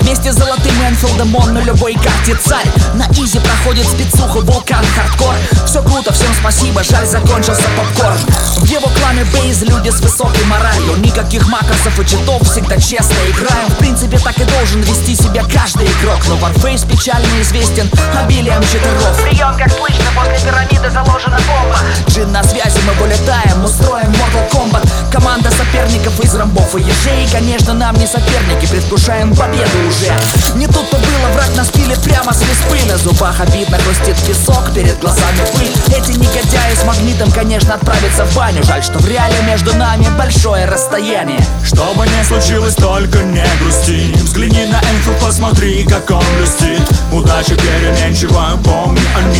Вместе с золотым Энфилдом он на любой карте царь. На easy проходит спецуха, вулкан, хардкор. Все круто, всем спасибо, жаль, закончился попкорн. В его клане бейз люди с высокой моралью. Никаких макросов и читов, всегда честно играем. В принципе, так и должен вести себя каждый игрок. Но Warface печально известен обилием читеров. Прием, как слышно, после пирамиды заложена бомба. Джин из ромбов и ежей Конечно, нам не соперники, предвкушаем победу уже. Не тут-то было, враг нас пилит прямо с виспы На зубах обидно хрустит песок, перед глазами пыль. Эти негодяи с магнитом, конечно, отправятся в баню. Жаль, что в реале между нами большое расстояние. Что бы ни случилось, только не грусти. Взгляни на инфу, посмотри, как он блестит. Удача переменчива, помни, они читеры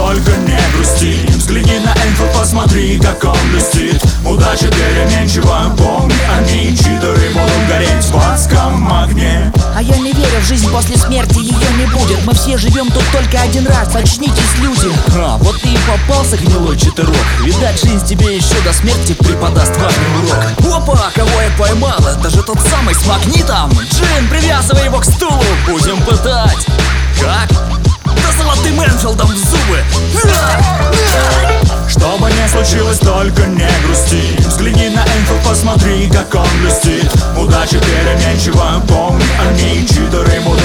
только не грусти. Взгляни на инфу, посмотри, как он блестит. Удача переменчива, помни, они читеры будут гореть в адском огне. А я не верю в жизнь после смерти, ее не будет. Мы все живем тут только один раз, очнитесь, люди. А, вот ты и попался, гнилой читерок Видать, жизнь тебе еще до смерти преподаст важный урок Опа, кого я поймал, это же тот самый с магнитом. Джин, привязывай его к стулу, будем пытать? Мэнфилдом в зубы. Что бы ни случилось, только не грусти. Взгляни на Энфилд, посмотри, как он блестит. Удачи переменчива, помни о ней Читеры, мудрые